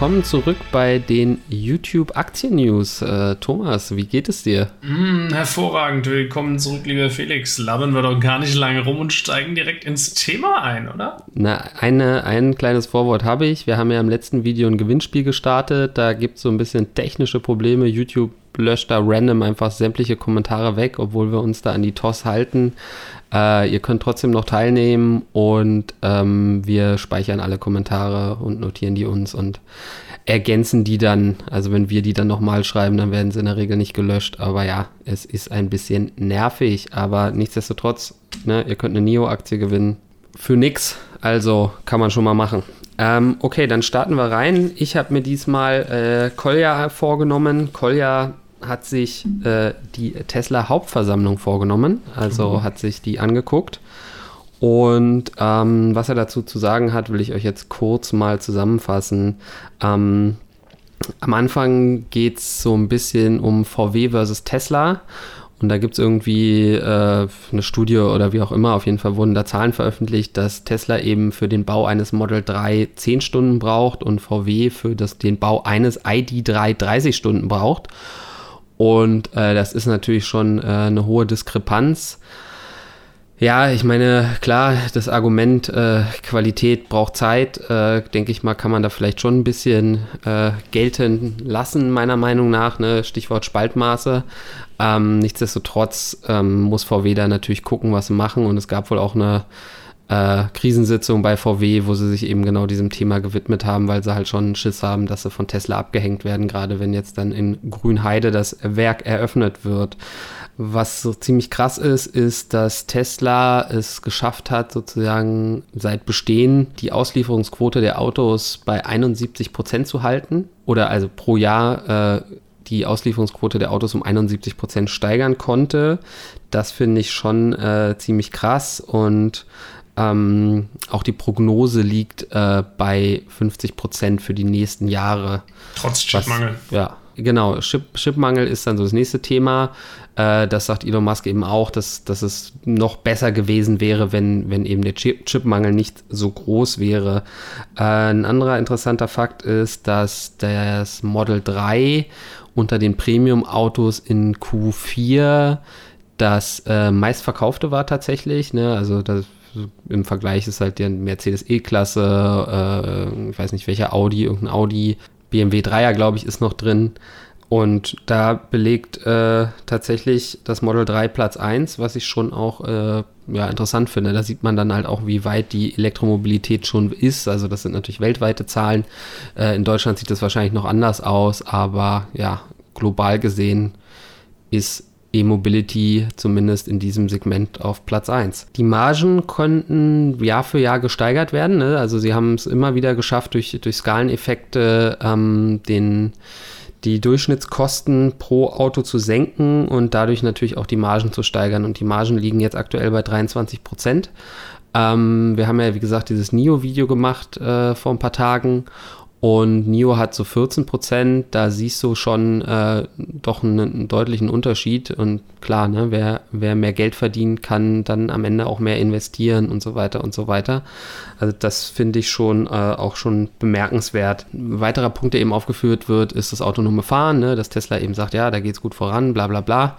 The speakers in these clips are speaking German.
willkommen zurück bei den YouTube Aktien News. Äh, Thomas, wie geht es dir? Mm, hervorragend, willkommen zurück, lieber Felix. Labern wir doch gar nicht lange rum und steigen direkt ins Thema ein, oder? Na, eine, ein kleines Vorwort habe ich. Wir haben ja im letzten Video ein Gewinnspiel gestartet. Da gibt es so ein bisschen technische Probleme. YouTube löscht da random einfach sämtliche Kommentare weg, obwohl wir uns da an die TOS halten. Äh, ihr könnt trotzdem noch teilnehmen und ähm, wir speichern alle Kommentare und notieren die uns und ergänzen die dann. Also wenn wir die dann nochmal schreiben, dann werden sie in der Regel nicht gelöscht. Aber ja, es ist ein bisschen nervig. Aber nichtsdestotrotz, ne, ihr könnt eine NIO-Aktie gewinnen. Für nix. Also kann man schon mal machen. Ähm, okay, dann starten wir rein. Ich habe mir diesmal äh, Kolja vorgenommen. Kolja hat sich äh, die Tesla Hauptversammlung vorgenommen, also mhm. hat sich die angeguckt. Und ähm, was er dazu zu sagen hat, will ich euch jetzt kurz mal zusammenfassen. Ähm, am Anfang geht es so ein bisschen um VW versus Tesla. Und da gibt es irgendwie äh, eine Studie oder wie auch immer, auf jeden Fall wurden da Zahlen veröffentlicht, dass Tesla eben für den Bau eines Model 3 10 Stunden braucht und VW für das, den Bau eines ID3 30 Stunden braucht. Und äh, das ist natürlich schon äh, eine hohe Diskrepanz. Ja, ich meine, klar, das Argument äh, Qualität braucht Zeit, äh, denke ich mal, kann man da vielleicht schon ein bisschen äh, gelten lassen, meiner Meinung nach. Ne? Stichwort Spaltmaße. Ähm, nichtsdestotrotz ähm, muss VW da natürlich gucken, was sie machen. Und es gab wohl auch eine äh, Krisensitzung bei VW, wo sie sich eben genau diesem Thema gewidmet haben, weil sie halt schon Schiss haben, dass sie von Tesla abgehängt werden, gerade wenn jetzt dann in Grünheide das Werk eröffnet wird. Was so ziemlich krass ist, ist, dass Tesla es geschafft hat, sozusagen seit Bestehen die Auslieferungsquote der Autos bei 71 Prozent zu halten oder also pro Jahr äh, die Auslieferungsquote der Autos um 71 Prozent steigern konnte. Das finde ich schon äh, ziemlich krass und ähm, auch die Prognose liegt äh, bei 50 Prozent für die nächsten Jahre. Trotz Chipmangel. Was, ja, genau. Chip, Chipmangel ist dann so das nächste Thema. Äh, das sagt Elon Musk eben auch, dass, dass es noch besser gewesen wäre, wenn, wenn eben der Chip Chipmangel nicht so groß wäre. Äh, ein anderer interessanter Fakt ist, dass das Model 3 unter den Premium-Autos in Q4 das äh, meistverkaufte war tatsächlich. Ne? Also das im Vergleich ist halt der Mercedes E-Klasse, äh, ich weiß nicht welcher Audi, irgendein Audi, BMW 3er, glaube ich, ist noch drin. Und da belegt äh, tatsächlich das Model 3 Platz 1, was ich schon auch äh, ja, interessant finde. Da sieht man dann halt auch, wie weit die Elektromobilität schon ist. Also das sind natürlich weltweite Zahlen. Äh, in Deutschland sieht das wahrscheinlich noch anders aus, aber ja, global gesehen ist E-Mobility zumindest in diesem Segment auf Platz 1. Die Margen konnten Jahr für Jahr gesteigert werden. Ne? Also sie haben es immer wieder geschafft, durch, durch Skaleneffekte ähm, den, die Durchschnittskosten pro Auto zu senken und dadurch natürlich auch die Margen zu steigern. Und die Margen liegen jetzt aktuell bei 23 Prozent. Ähm, wir haben ja, wie gesagt, dieses NIO-Video gemacht äh, vor ein paar Tagen und NIO hat so 14 Prozent, da siehst du schon äh, doch einen, einen, deutlichen Unterschied. Und klar, ne, wer, wer mehr Geld verdient, kann dann am Ende auch mehr investieren und so weiter und so weiter. Also das finde ich schon äh, auch schon bemerkenswert. Ein weiterer Punkt, der eben aufgeführt wird, ist das autonome Fahren, ne, dass Tesla eben sagt, ja, da geht es gut voran, bla bla bla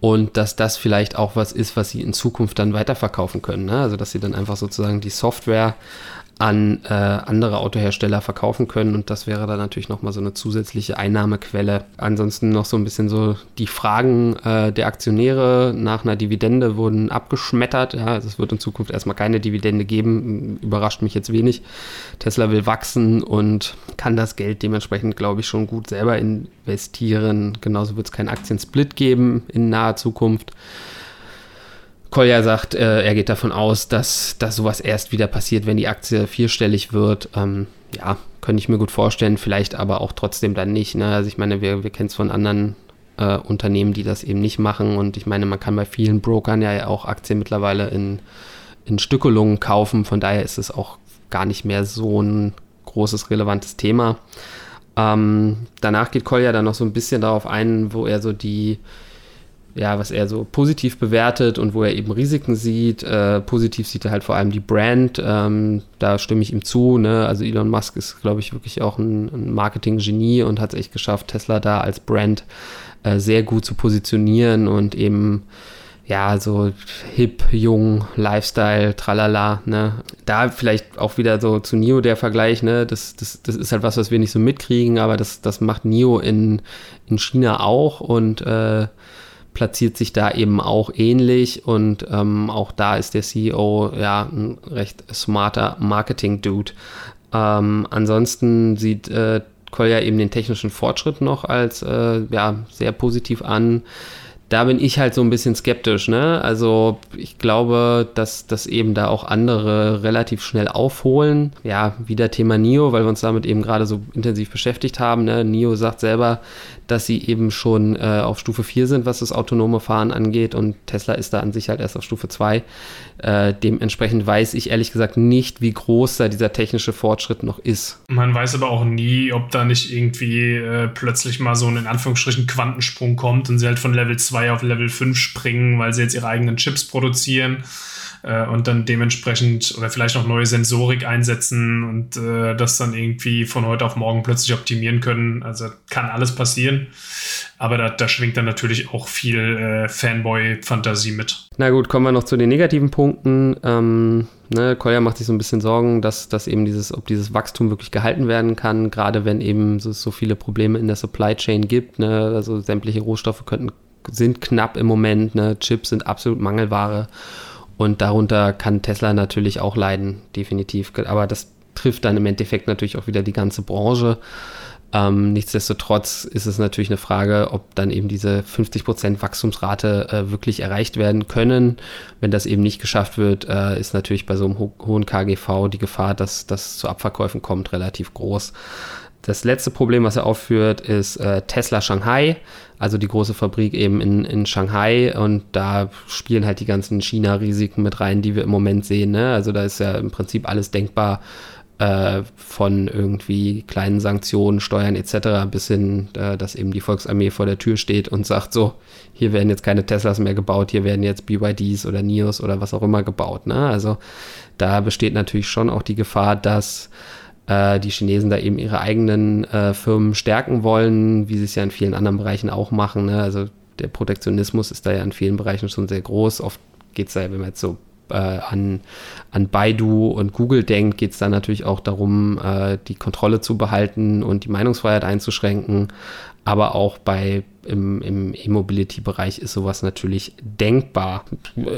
und dass das vielleicht auch was ist, was sie in Zukunft dann weiterverkaufen können. Ne? Also dass sie dann einfach sozusagen die Software an äh, andere Autohersteller verkaufen können und das wäre dann natürlich nochmal so eine zusätzliche Einnahmequelle. Ansonsten noch so ein bisschen so die Fragen äh, der Aktionäre nach einer Dividende wurden abgeschmettert. Ja, also es wird in Zukunft erstmal keine Dividende geben, überrascht mich jetzt wenig. Tesla will wachsen und kann das Geld dementsprechend, glaube ich, schon gut selber investieren. Genauso wird es keinen Aktiensplit geben in naher Zukunft. Kolja sagt, äh, er geht davon aus, dass, dass sowas erst wieder passiert, wenn die Aktie vierstellig wird. Ähm, ja, könnte ich mir gut vorstellen, vielleicht aber auch trotzdem dann nicht. Ne? Also ich meine, wir, wir kennen es von anderen äh, Unternehmen, die das eben nicht machen. Und ich meine, man kann bei vielen Brokern ja auch Aktien mittlerweile in, in Stückelungen kaufen. Von daher ist es auch gar nicht mehr so ein großes, relevantes Thema. Ähm, danach geht Kolja dann noch so ein bisschen darauf ein, wo er so die ja, was er so positiv bewertet und wo er eben Risiken sieht. Äh, positiv sieht er halt vor allem die Brand. Ähm, da stimme ich ihm zu. Ne? Also Elon Musk ist, glaube ich, wirklich auch ein, ein Marketing-Genie und hat es echt geschafft, Tesla da als Brand äh, sehr gut zu positionieren und eben ja, so hip, jung, Lifestyle, tralala, ne. Da vielleicht auch wieder so zu Nio der Vergleich, ne. Das, das, das ist halt was, was wir nicht so mitkriegen, aber das, das macht Nio in, in China auch und äh, platziert sich da eben auch ähnlich und ähm, auch da ist der CEO ja ein recht smarter Marketing-Dude. Ähm, ansonsten sieht äh, Kolja eben den technischen Fortschritt noch als äh, ja, sehr positiv an da bin ich halt so ein bisschen skeptisch. Ne? Also ich glaube, dass, dass eben da auch andere relativ schnell aufholen. Ja, wieder Thema NIO, weil wir uns damit eben gerade so intensiv beschäftigt haben. Ne? NIO sagt selber, dass sie eben schon äh, auf Stufe 4 sind, was das autonome Fahren angeht und Tesla ist da an sich halt erst auf Stufe 2. Äh, dementsprechend weiß ich ehrlich gesagt nicht, wie groß da dieser technische Fortschritt noch ist. Man weiß aber auch nie, ob da nicht irgendwie äh, plötzlich mal so ein in Anführungsstrichen Quantensprung kommt und sie halt von Level 2 auf Level 5 springen, weil sie jetzt ihre eigenen Chips produzieren äh, und dann dementsprechend oder vielleicht noch neue Sensorik einsetzen und äh, das dann irgendwie von heute auf morgen plötzlich optimieren können. Also kann alles passieren. Aber da, da schwingt dann natürlich auch viel äh, Fanboy-Fantasie mit. Na gut, kommen wir noch zu den negativen Punkten. Ähm, ne, Kolja macht sich so ein bisschen Sorgen, dass, dass eben dieses, ob dieses Wachstum wirklich gehalten werden kann, gerade wenn eben so, so viele Probleme in der Supply Chain gibt. Ne? Also sämtliche Rohstoffe könnten, sind knapp im Moment, ne? Chips sind absolut Mangelware. Und darunter kann Tesla natürlich auch leiden, definitiv. Aber das trifft dann im Endeffekt natürlich auch wieder die ganze Branche. Ähm, nichtsdestotrotz ist es natürlich eine Frage, ob dann eben diese 50% Wachstumsrate äh, wirklich erreicht werden können. Wenn das eben nicht geschafft wird, äh, ist natürlich bei so einem ho hohen KGV die Gefahr, dass das zu Abverkäufen kommt, relativ groß. Das letzte Problem, was er aufführt, ist äh, Tesla Shanghai, also die große Fabrik eben in, in Shanghai. Und da spielen halt die ganzen China-Risiken mit rein, die wir im Moment sehen. Ne? Also da ist ja im Prinzip alles denkbar äh, von irgendwie kleinen Sanktionen, Steuern etc. bis hin, äh, dass eben die Volksarmee vor der Tür steht und sagt so, hier werden jetzt keine Teslas mehr gebaut, hier werden jetzt BYDs oder NIOs oder was auch immer gebaut. Ne? Also da besteht natürlich schon auch die Gefahr, dass äh, die Chinesen da eben ihre eigenen äh, Firmen stärken wollen, wie sie es ja in vielen anderen Bereichen auch machen. Ne? Also der Protektionismus ist da ja in vielen Bereichen schon sehr groß. Oft geht es da, wenn man jetzt so äh, an, an Baidu und Google denkt, geht es da natürlich auch darum, äh, die Kontrolle zu behalten und die Meinungsfreiheit einzuschränken. Aber auch bei im, im E-Mobility-Bereich ist sowas natürlich denkbar.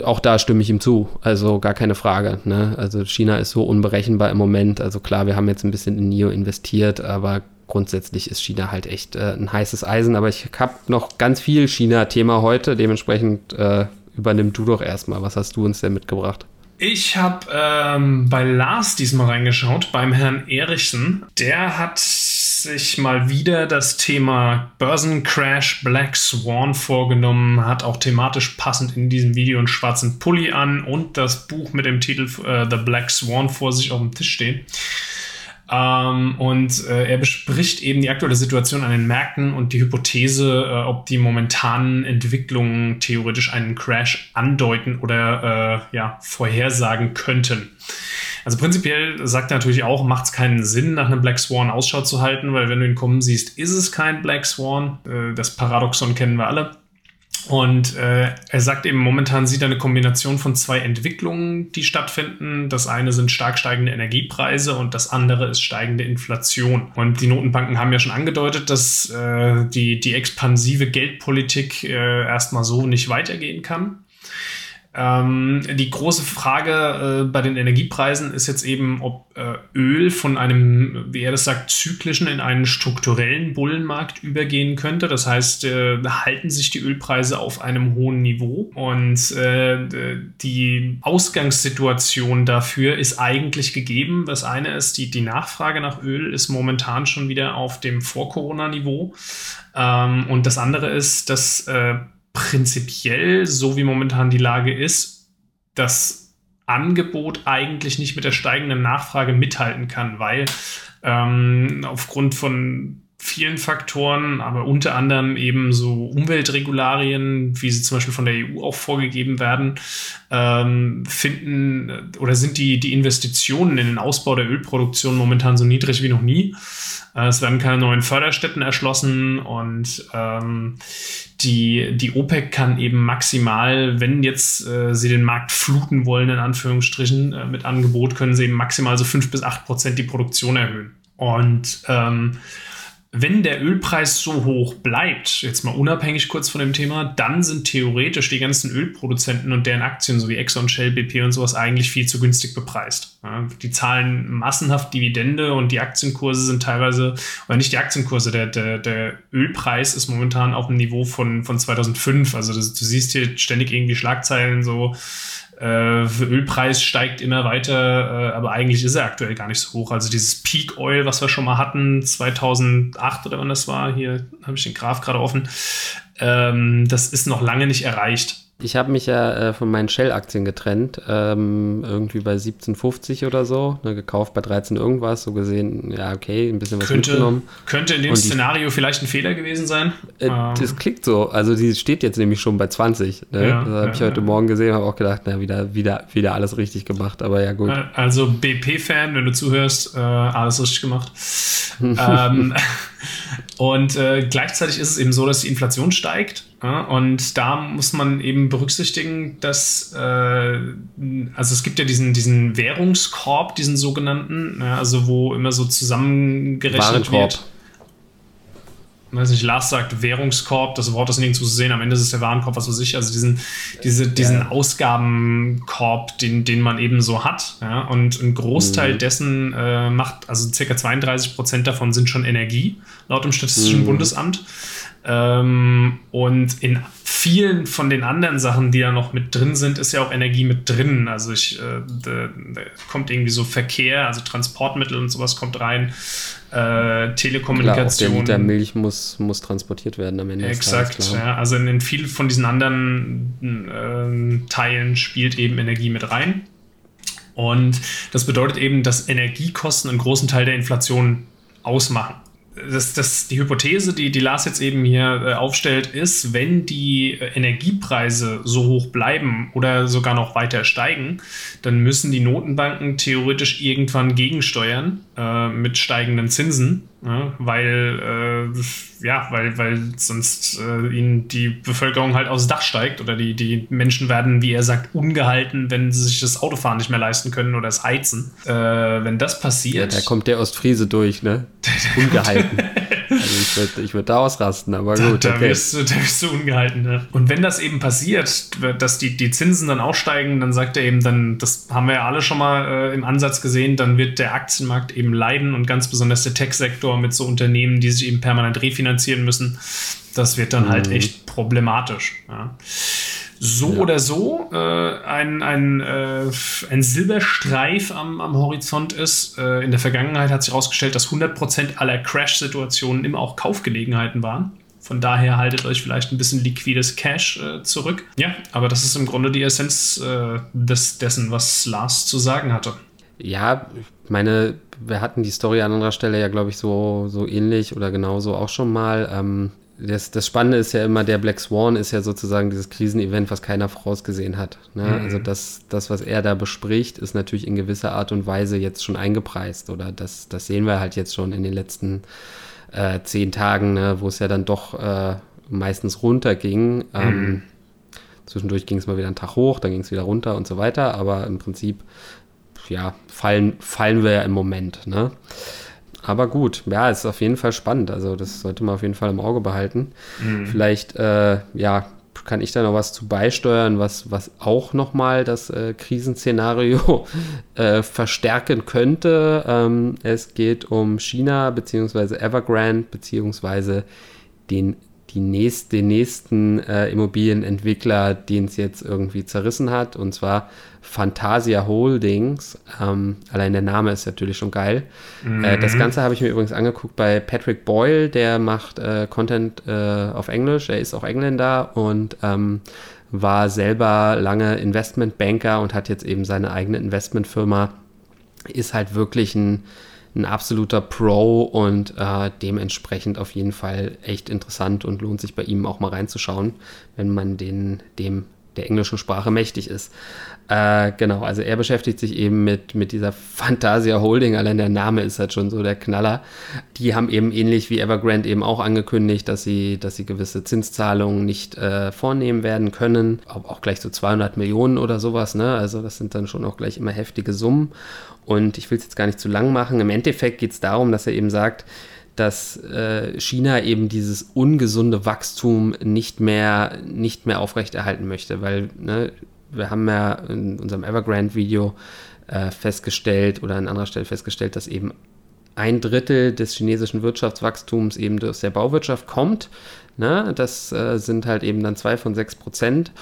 Auch da stimme ich ihm zu. Also gar keine Frage. Ne? Also China ist so unberechenbar im Moment. Also klar, wir haben jetzt ein bisschen in NIO investiert, aber grundsätzlich ist China halt echt äh, ein heißes Eisen. Aber ich habe noch ganz viel China-Thema heute. Dementsprechend äh, übernimm du doch erstmal. Was hast du uns denn mitgebracht? Ich habe ähm, bei Lars diesmal reingeschaut, beim Herrn Erichsen. Der hat sich mal wieder das Thema Börsencrash Black Swan vorgenommen, hat auch thematisch passend in diesem Video einen schwarzen Pulli an und das Buch mit dem Titel äh, The Black Swan vor sich auf dem Tisch stehen. Ähm, und äh, er bespricht eben die aktuelle Situation an den Märkten und die Hypothese, äh, ob die momentanen Entwicklungen theoretisch einen Crash andeuten oder äh, ja, vorhersagen könnten. Also prinzipiell sagt er natürlich auch, macht es keinen Sinn, nach einem Black Swan Ausschau zu halten, weil wenn du ihn kommen siehst, ist es kein Black Swan. Äh, das Paradoxon kennen wir alle. Und äh, er sagt eben, momentan sieht er eine Kombination von zwei Entwicklungen, die stattfinden. Das eine sind stark steigende Energiepreise und das andere ist steigende Inflation. Und die Notenbanken haben ja schon angedeutet, dass äh, die, die expansive Geldpolitik äh, erstmal so nicht weitergehen kann. Ähm, die große Frage äh, bei den Energiepreisen ist jetzt eben, ob äh, Öl von einem, wie er das sagt, zyklischen in einen strukturellen Bullenmarkt übergehen könnte. Das heißt, äh, halten sich die Ölpreise auf einem hohen Niveau und äh, die Ausgangssituation dafür ist eigentlich gegeben. Das eine ist, die, die Nachfrage nach Öl ist momentan schon wieder auf dem Vor-Corona-Niveau. Ähm, und das andere ist, dass äh, prinzipiell, so wie momentan die Lage ist, das Angebot eigentlich nicht mit der steigenden Nachfrage mithalten kann, weil ähm, aufgrund von vielen Faktoren, aber unter anderem eben so Umweltregularien, wie sie zum Beispiel von der EU auch vorgegeben werden, ähm, finden oder sind die, die Investitionen in den Ausbau der Ölproduktion momentan so niedrig wie noch nie. Äh, es werden keine neuen Förderstätten erschlossen und ähm, die, die OPEC kann eben maximal, wenn jetzt äh, sie den Markt fluten wollen, in Anführungsstrichen, äh, mit Angebot, können sie eben maximal so fünf bis acht Prozent die Produktion erhöhen. Und ähm, wenn der Ölpreis so hoch bleibt, jetzt mal unabhängig kurz von dem Thema, dann sind theoretisch die ganzen Ölproduzenten und deren Aktien sowie Exxon, Shell, BP und sowas eigentlich viel zu günstig bepreist. Die zahlen massenhaft Dividende und die Aktienkurse sind teilweise, oder nicht die Aktienkurse, der, der, der Ölpreis ist momentan auf dem Niveau von, von 2005. Also das, du siehst hier ständig irgendwie Schlagzeilen so, äh, Ölpreis steigt immer weiter, äh, aber eigentlich ist er aktuell gar nicht so hoch. Also dieses Peak Oil, was wir schon mal hatten, 2008 oder wann das war, hier habe ich den Graph gerade offen, ähm, das ist noch lange nicht erreicht. Ich habe mich ja äh, von meinen Shell-Aktien getrennt, ähm, irgendwie bei 17,50 oder so, ne, gekauft bei 13 irgendwas, so gesehen, ja, okay, ein bisschen was könnte, mitgenommen. Könnte in dem Szenario vielleicht ein Fehler gewesen sein. Äh, ähm. Das klingt so, also die steht jetzt nämlich schon bei 20. Ne? Ja, das habe ja, ich heute ja. Morgen gesehen, habe auch gedacht, na, wieder, wieder, wieder alles richtig gemacht, aber ja, gut. Äh, also BP-Fan, wenn du zuhörst, äh, alles richtig gemacht. ähm, und äh, gleichzeitig ist es eben so, dass die Inflation steigt und da muss man eben berücksichtigen, dass, äh, also es gibt ja diesen, diesen Währungskorb, diesen sogenannten, ja, also wo immer so zusammengerechnet Warenkorb. wird. Weiß nicht, Lars sagt Währungskorb, das Wort ist nirgendwo zu sehen, am Ende ist es der Warenkorb, was weiß ich, also diesen, diese, diesen ja. Ausgabenkorb, den, den man eben so hat. Ja, und ein Großteil mhm. dessen äh, macht, also circa 32 Prozent davon sind schon Energie, laut dem Statistischen mhm. Bundesamt. Ähm, und in vielen von den anderen Sachen, die da noch mit drin sind, ist ja auch Energie mit drin. Also ich, äh, da, da kommt irgendwie so Verkehr, also Transportmittel und sowas kommt rein. Äh, Telekommunikation. Klar, der Liter Milch muss, muss transportiert werden am Ende. Exakt, Tages, ja. Also in, in vielen von diesen anderen äh, Teilen spielt eben Energie mit rein. Und das bedeutet eben, dass Energiekosten einen großen Teil der Inflation ausmachen das, das, die Hypothese, die, die Lars jetzt eben hier äh, aufstellt, ist, wenn die äh, Energiepreise so hoch bleiben oder sogar noch weiter steigen, dann müssen die Notenbanken theoretisch irgendwann gegensteuern äh, mit steigenden Zinsen, ja, weil, äh, ja, weil, weil sonst äh, ihnen die Bevölkerung halt aufs Dach steigt oder die, die Menschen werden, wie er sagt, ungehalten, wenn sie sich das Autofahren nicht mehr leisten können oder das Heizen. Äh, wenn das passiert. Ja, da kommt der Ostfriese durch, ne? ungehalten. Ich würde ich würd da ausrasten, aber gut. Da, okay. wirst, du, da wirst du ungehalten. Ne? Und wenn das eben passiert, dass die, die Zinsen dann aussteigen, dann sagt er eben, dann, das haben wir ja alle schon mal äh, im Ansatz gesehen, dann wird der Aktienmarkt eben leiden und ganz besonders der Tech-Sektor mit so Unternehmen, die sich eben permanent refinanzieren müssen. Das wird dann halt mhm. halt echt problematisch. Ja so ja. oder so äh, ein, ein, äh, ein Silberstreif am, am Horizont ist. Äh, in der Vergangenheit hat sich herausgestellt, dass 100% aller Crash-Situationen immer auch Kaufgelegenheiten waren. Von daher haltet euch vielleicht ein bisschen liquides Cash äh, zurück. Ja, aber das ist im Grunde die Essenz äh, des, dessen, was Lars zu sagen hatte. Ja, ich meine, wir hatten die Story an anderer Stelle ja, glaube ich, so, so ähnlich oder genauso auch schon mal. Ähm, das, das Spannende ist ja immer, der Black Swan ist ja sozusagen dieses Krisenevent, was keiner vorausgesehen hat. Ne? Mhm. Also das, das, was er da bespricht, ist natürlich in gewisser Art und Weise jetzt schon eingepreist. Oder das, das sehen wir halt jetzt schon in den letzten äh, zehn Tagen, ne? wo es ja dann doch äh, meistens runterging. Ähm, mhm. Ähm, zwischendurch ging es mal wieder einen Tag hoch, dann ging es wieder runter und so weiter. Aber im Prinzip, ja, fallen, fallen wir ja im Moment. Ne? Aber gut, ja, ist auf jeden Fall spannend. Also das sollte man auf jeden Fall im Auge behalten. Mhm. Vielleicht, äh, ja, kann ich da noch was zu beisteuern, was, was auch nochmal das äh, Krisenszenario äh, verstärken könnte. Ähm, es geht um China bzw. Evergrande bzw. den die nächst, den nächsten äh, Immobilienentwickler, den es jetzt irgendwie zerrissen hat, und zwar Fantasia Holdings. Ähm, allein der Name ist natürlich schon geil. Mhm. Äh, das. Ganze habe ich mir übrigens angeguckt bei Patrick Boyle, der macht äh, Content äh, auf Englisch, er ist auch Engländer und ähm, war selber lange Investmentbanker und hat jetzt eben seine eigene Investmentfirma. Ist halt wirklich ein ein absoluter Pro und äh, dementsprechend auf jeden Fall echt interessant und lohnt sich bei ihm auch mal reinzuschauen, wenn man den, dem der englischen Sprache mächtig ist. Äh, genau, also er beschäftigt sich eben mit, mit dieser Fantasia Holding, allein der Name ist halt schon so der Knaller. Die haben eben ähnlich wie Evergrande eben auch angekündigt, dass sie, dass sie gewisse Zinszahlungen nicht äh, vornehmen werden können. Auch, auch gleich so 200 Millionen oder sowas, ne? Also das sind dann schon auch gleich immer heftige Summen. Und ich will es jetzt gar nicht zu lang machen. Im Endeffekt geht es darum, dass er eben sagt, dass äh, China eben dieses ungesunde Wachstum nicht mehr, nicht mehr aufrechterhalten möchte, weil ne, wir haben ja in unserem Evergrande-Video äh, festgestellt oder an anderer Stelle festgestellt, dass eben ein Drittel des chinesischen Wirtschaftswachstums eben aus der Bauwirtschaft kommt. Ne? Das äh, sind halt eben dann zwei von sechs Prozent.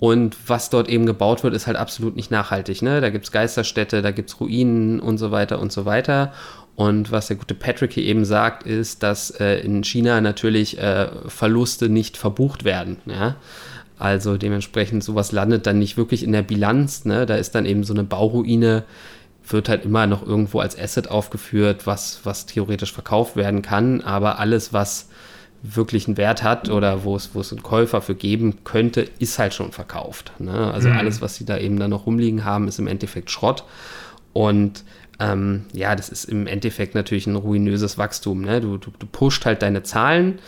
Und was dort eben gebaut wird, ist halt absolut nicht nachhaltig. Ne? Da gibt es Geisterstädte, da gibt es Ruinen und so weiter und so weiter. Und was der gute Patrick hier eben sagt, ist, dass äh, in China natürlich äh, Verluste nicht verbucht werden. Ja? Also dementsprechend sowas landet dann nicht wirklich in der Bilanz. Ne? Da ist dann eben so eine Bauruine, wird halt immer noch irgendwo als Asset aufgeführt, was, was theoretisch verkauft werden kann. Aber alles, was wirklich einen Wert hat oder wo es, wo es einen Käufer für geben könnte, ist halt schon verkauft. Ne? Also mhm. alles, was sie da eben dann noch rumliegen haben, ist im Endeffekt Schrott. Und ähm, ja, das ist im Endeffekt natürlich ein ruinöses Wachstum. Ne? Du, du, du pusht halt deine Zahlen,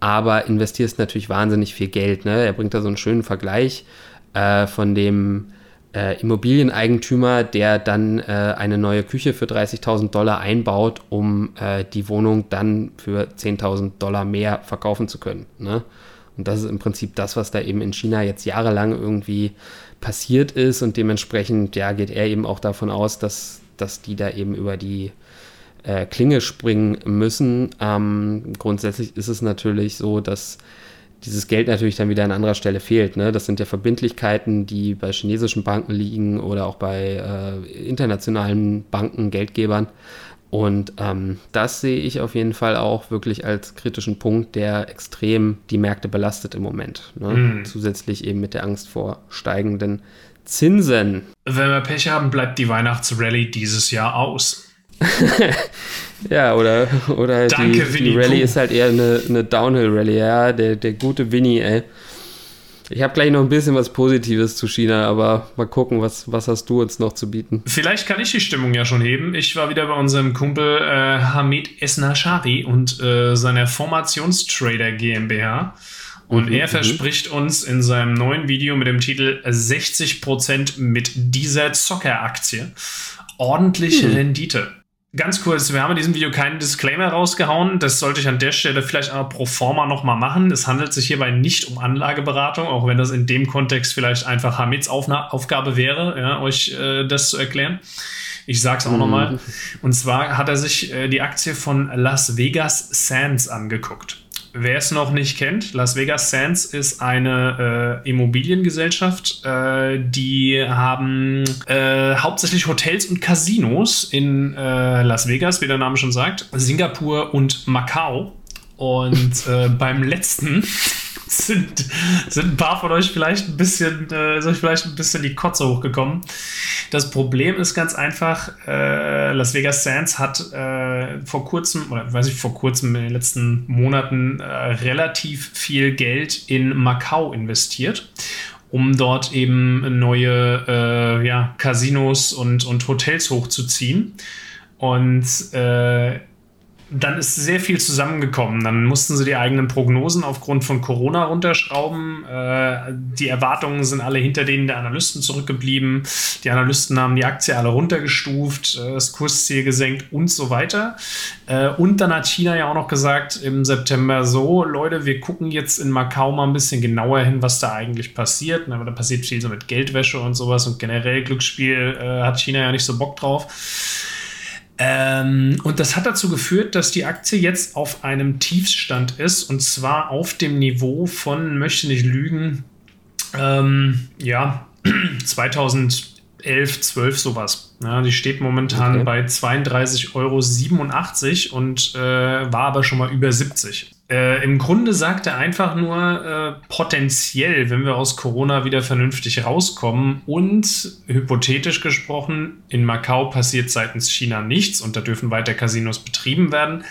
aber investierst natürlich wahnsinnig viel Geld. Ne? Er bringt da so einen schönen Vergleich äh, von dem äh, Immobilieneigentümer, der dann äh, eine neue Küche für 30.000 Dollar einbaut, um äh, die Wohnung dann für 10.000 Dollar mehr verkaufen zu können. Ne? Und das ist im Prinzip das, was da eben in China jetzt jahrelang irgendwie passiert ist und dementsprechend ja, geht er eben auch davon aus, dass, dass die da eben über die äh, Klinge springen müssen. Ähm, grundsätzlich ist es natürlich so, dass dieses Geld natürlich dann wieder an anderer Stelle fehlt. Ne? Das sind ja Verbindlichkeiten, die bei chinesischen Banken liegen oder auch bei äh, internationalen Banken, Geldgebern. Und ähm, das sehe ich auf jeden Fall auch wirklich als kritischen Punkt, der extrem die Märkte belastet im Moment. Ne? Mhm. Zusätzlich eben mit der Angst vor steigenden Zinsen. Wenn wir Pech haben, bleibt die Weihnachtsrallye dieses Jahr aus. ja, oder, oder Danke, die, die Rallye ist halt eher eine, eine Downhill-Rallye. Ja, der, der gute Winnie, ey. Ich habe gleich noch ein bisschen was Positives zu China, aber mal gucken, was, was hast du uns noch zu bieten? Vielleicht kann ich die Stimmung ja schon heben. Ich war wieder bei unserem Kumpel äh, Hamid Esnashari und äh, seiner Formationstrader GmbH. Und mhm, er mhm. verspricht uns in seinem neuen Video mit dem Titel 60% mit dieser Zockeraktie ordentliche mhm. Rendite. Ganz kurz, wir haben in diesem Video keinen Disclaimer rausgehauen. Das sollte ich an der Stelle vielleicht aber pro forma nochmal machen. Es handelt sich hierbei nicht um Anlageberatung, auch wenn das in dem Kontext vielleicht einfach Hamids Aufgabe wäre, ja, euch äh, das zu erklären. Ich sag's auch mhm. nochmal. Und zwar hat er sich äh, die Aktie von Las Vegas Sands angeguckt. Wer es noch nicht kennt, Las Vegas Sands ist eine äh, Immobiliengesellschaft. Äh, die haben äh, hauptsächlich Hotels und Casinos in äh, Las Vegas, wie der Name schon sagt, Singapur und Macau. Und äh, beim letzten sind, sind ein paar von euch vielleicht ein bisschen, äh, ist euch vielleicht ein bisschen die Kotze hochgekommen. Das Problem ist ganz einfach, äh, Las Vegas Sands hat äh, vor kurzem, oder weiß ich, vor kurzem in den letzten Monaten äh, relativ viel Geld in Macau investiert um dort eben neue äh, ja, Casinos und, und Hotels hochzuziehen. Und äh, dann ist sehr viel zusammengekommen. Dann mussten sie die eigenen Prognosen aufgrund von Corona runterschrauben. Äh, die Erwartungen sind alle hinter denen der Analysten zurückgeblieben. Die Analysten haben die Aktie alle runtergestuft, äh, das Kursziel gesenkt und so weiter. Äh, und dann hat China ja auch noch gesagt im September so, Leute, wir gucken jetzt in Macau mal ein bisschen genauer hin, was da eigentlich passiert. Aber da passiert viel so mit Geldwäsche und sowas und generell Glücksspiel äh, hat China ja nicht so Bock drauf. Ähm, und das hat dazu geführt, dass die Aktie jetzt auf einem Tiefstand ist und zwar auf dem Niveau von, möchte nicht lügen, ähm, ja, 2011 11, 12 sowas. Ja, die steht momentan okay. bei 32,87 Euro und äh, war aber schon mal über 70. Äh, Im Grunde sagt er einfach nur äh, potenziell, wenn wir aus Corona wieder vernünftig rauskommen und hypothetisch gesprochen, in Macau passiert seitens China nichts und da dürfen weiter Casinos betrieben werden,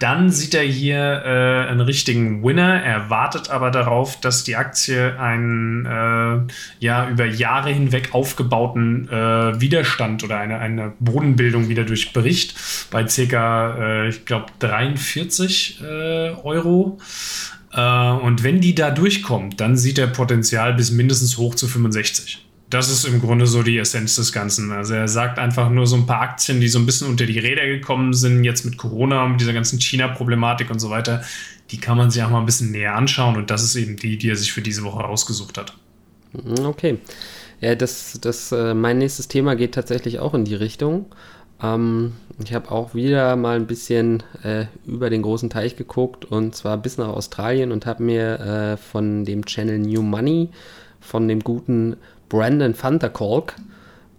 dann sieht er hier äh, einen richtigen Winner. Er wartet aber darauf, dass die Aktie einen äh, ja, über Jahre hinweg aufgebauten äh, Widerstand oder eine, eine Bodenbildung wieder durchbricht bei ca. Äh, ich glaube, 43 äh, Euro. Äh, und wenn die da durchkommt, dann sieht er Potenzial bis mindestens hoch zu 65 das ist im Grunde so die Essenz des Ganzen. Also er sagt einfach nur so ein paar Aktien, die so ein bisschen unter die Räder gekommen sind, jetzt mit Corona und dieser ganzen China-Problematik und so weiter, die kann man sich auch mal ein bisschen näher anschauen und das ist eben die, die er sich für diese Woche rausgesucht hat. Mhm, okay. Ja, das, das, äh, mein nächstes Thema geht tatsächlich auch in die Richtung. Ähm, ich habe auch wieder mal ein bisschen äh, über den großen Teich geguckt und zwar bis nach Australien und habe mir äh, von dem Channel New Money von dem guten Brandon Vanderkolk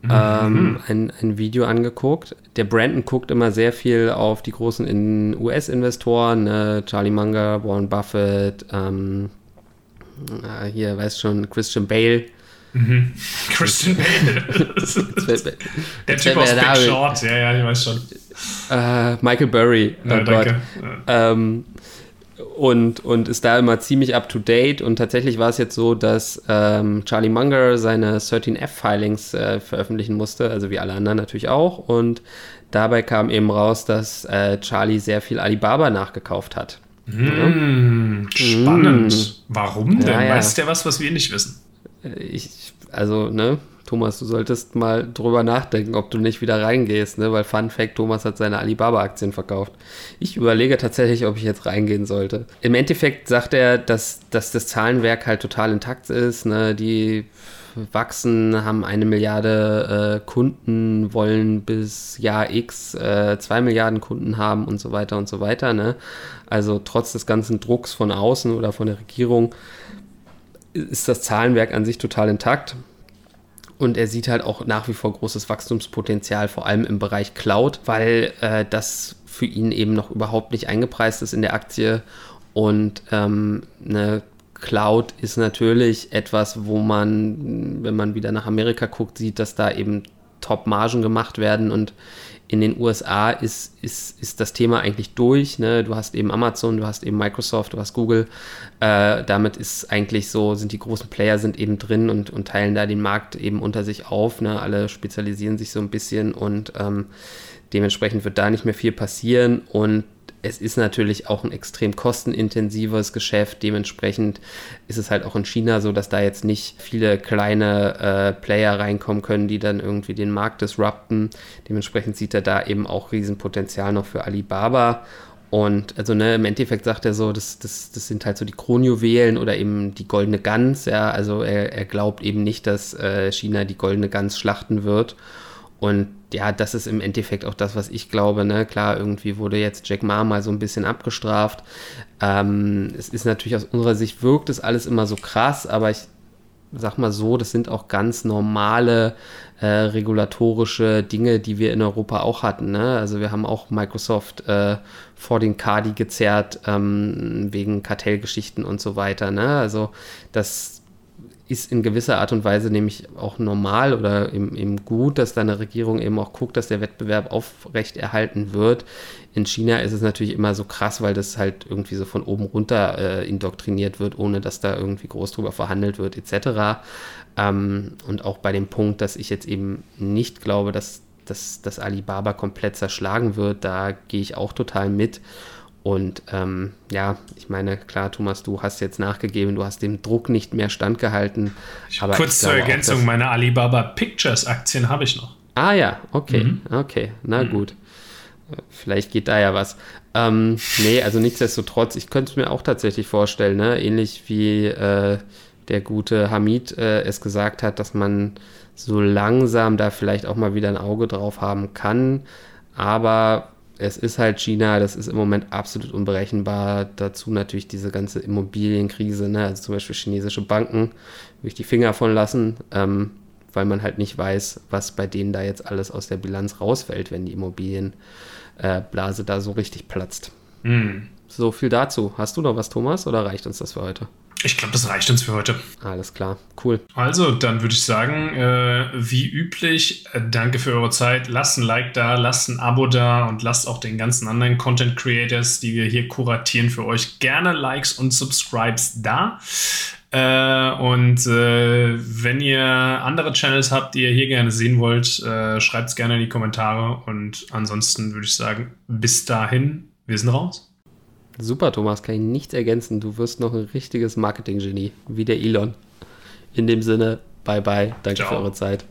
mhm. ähm, ein, ein Video angeguckt. Der Brandon guckt immer sehr viel auf die großen US-Investoren, äh, Charlie Munger, Warren Buffett, ähm, äh, hier weiß schon, Christian Bale. Mhm. Christian Bale. der Typ aus Big Short, ja, ja, ich weiß schon. Äh, Michael Burry. Oh ja, danke. Ähm, und, und ist da immer ziemlich up to date. Und tatsächlich war es jetzt so, dass ähm, Charlie Munger seine 13F-Filings äh, veröffentlichen musste, also wie alle anderen natürlich auch. Und dabei kam eben raus, dass äh, Charlie sehr viel Alibaba nachgekauft hat. Mmh, spannend. Mmh. Warum denn? Ja, ja. Weißt du ja was, was wir nicht wissen? Äh, ich, also, ne, Thomas, du solltest mal drüber nachdenken, ob du nicht wieder reingehst, ne? Weil Fun Fact, Thomas hat seine Alibaba-Aktien verkauft. Ich überlege tatsächlich, ob ich jetzt reingehen sollte. Im Endeffekt sagt er, dass, dass das Zahlenwerk halt total intakt ist, ne? Die wachsen, haben eine Milliarde äh, Kunden, wollen bis Jahr X äh, zwei Milliarden Kunden haben und so weiter und so weiter. Ne? Also trotz des ganzen Drucks von außen oder von der Regierung ist das Zahlenwerk an sich total intakt. Und er sieht halt auch nach wie vor großes Wachstumspotenzial, vor allem im Bereich Cloud, weil äh, das für ihn eben noch überhaupt nicht eingepreist ist in der Aktie. Und ähm, eine Cloud ist natürlich etwas, wo man, wenn man wieder nach Amerika guckt, sieht, dass da eben Top-Margen gemacht werden und in den USA ist, ist, ist das Thema eigentlich durch. Ne? Du hast eben Amazon, du hast eben Microsoft, du hast Google. Äh, damit ist eigentlich so, sind die großen Player sind eben drin und, und teilen da den Markt eben unter sich auf. Ne? Alle spezialisieren sich so ein bisschen und ähm, dementsprechend wird da nicht mehr viel passieren. Und es ist natürlich auch ein extrem kostenintensives Geschäft. Dementsprechend ist es halt auch in China so, dass da jetzt nicht viele kleine äh, Player reinkommen können, die dann irgendwie den Markt disrupten. Dementsprechend sieht er da eben auch Riesenpotenzial noch für Alibaba. Und also ne, im Endeffekt sagt er so, das, das, das sind halt so die Kronjuwelen oder eben die goldene Gans. Ja, also er, er glaubt eben nicht, dass äh, China die goldene Gans schlachten wird. Und ja, das ist im Endeffekt auch das, was ich glaube. Ne? Klar, irgendwie wurde jetzt Jack Ma mal so ein bisschen abgestraft. Ähm, es ist natürlich aus unserer Sicht wirkt es alles immer so krass, aber ich sag mal so, das sind auch ganz normale äh, regulatorische Dinge, die wir in Europa auch hatten. Ne? Also wir haben auch Microsoft äh, vor den Kadi gezerrt ähm, wegen Kartellgeschichten und so weiter. Ne? Also das ist in gewisser Art und Weise nämlich auch normal oder eben, eben gut, dass da eine Regierung eben auch guckt, dass der Wettbewerb aufrechterhalten wird. In China ist es natürlich immer so krass, weil das halt irgendwie so von oben runter äh, indoktriniert wird, ohne dass da irgendwie groß drüber verhandelt wird, etc. Ähm, und auch bei dem Punkt, dass ich jetzt eben nicht glaube, dass, dass, dass Alibaba komplett zerschlagen wird, da gehe ich auch total mit. Und ähm, ja, ich meine, klar, Thomas, du hast jetzt nachgegeben, du hast dem Druck nicht mehr standgehalten. Aber Kurz zur Ergänzung, auch, meine Alibaba Pictures Aktien habe ich noch. Ah ja, okay, mhm. okay, na mhm. gut. Vielleicht geht da ja was. Ähm, nee, also nichtsdestotrotz, ich könnte es mir auch tatsächlich vorstellen, ne? ähnlich wie äh, der gute Hamid äh, es gesagt hat, dass man so langsam da vielleicht auch mal wieder ein Auge drauf haben kann. Aber es ist halt China, das ist im Moment absolut unberechenbar. Dazu natürlich diese ganze Immobilienkrise, ne? also zum Beispiel chinesische Banken, würde ich die Finger von lassen. Ähm, weil man halt nicht weiß, was bei denen da jetzt alles aus der Bilanz rausfällt, wenn die Immobilienblase äh, da so richtig platzt. Mhm. So viel dazu. Hast du noch was, Thomas, oder reicht uns das für heute? Ich glaube, das reicht uns für heute. Alles klar, cool. Also, dann würde ich sagen, äh, wie üblich, äh, danke für eure Zeit. Lasst ein Like da, lasst ein Abo da und lasst auch den ganzen anderen Content Creators, die wir hier kuratieren, für euch gerne Likes und Subscribes da. Äh, und äh, wenn ihr andere Channels habt, die ihr hier gerne sehen wollt, äh, schreibt es gerne in die Kommentare. Und ansonsten würde ich sagen, bis dahin, wir sind raus. Super, Thomas, kann ich nichts ergänzen. Du wirst noch ein richtiges Marketing-Genie, wie der Elon. In dem Sinne, bye bye, danke Ciao. für eure Zeit.